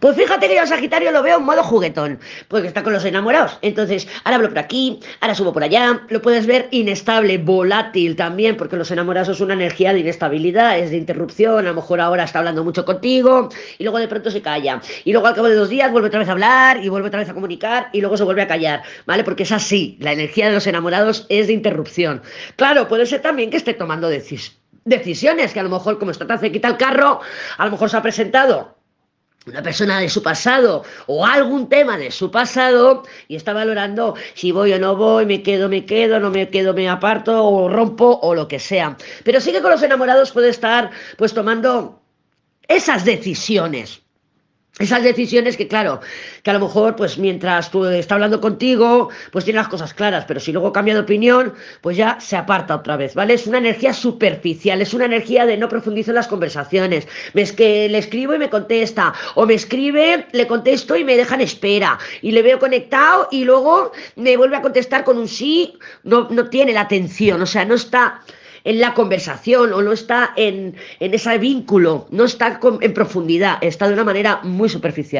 Pues fíjate que yo Sagitario lo veo en modo juguetón, porque está con los enamorados. Entonces, ahora hablo por aquí, ahora subo por allá. Lo puedes ver inestable, volátil también, porque los enamorados es una energía de inestabilidad, es de interrupción. A lo mejor ahora está hablando mucho contigo y luego de pronto se calla. Y luego al cabo de dos días vuelve otra vez a hablar y vuelve otra vez a comunicar y luego se vuelve a callar, ¿vale? Porque es así, la energía de los enamorados es de interrupción. Claro, puede ser también que esté tomando decisiones, que a lo mejor como está tan cerquita el carro, a lo mejor se ha presentado una persona de su pasado o algún tema de su pasado y está valorando si voy o no voy, me quedo, me quedo, no me quedo, me aparto o rompo o lo que sea. Pero sí que con los enamorados puede estar pues tomando esas decisiones. Esas decisiones que, claro, que a lo mejor, pues mientras tú está hablando contigo, pues tiene las cosas claras, pero si luego cambia de opinión, pues ya se aparta otra vez, ¿vale? Es una energía superficial, es una energía de no profundizo en las conversaciones. Es que le escribo y me contesta, o me escribe, le contesto y me dejan espera, y le veo conectado y luego me vuelve a contestar con un sí, no, no tiene la atención, o sea, no está en la conversación o no está en, en ese vínculo, no está en profundidad, está de una manera muy superficial.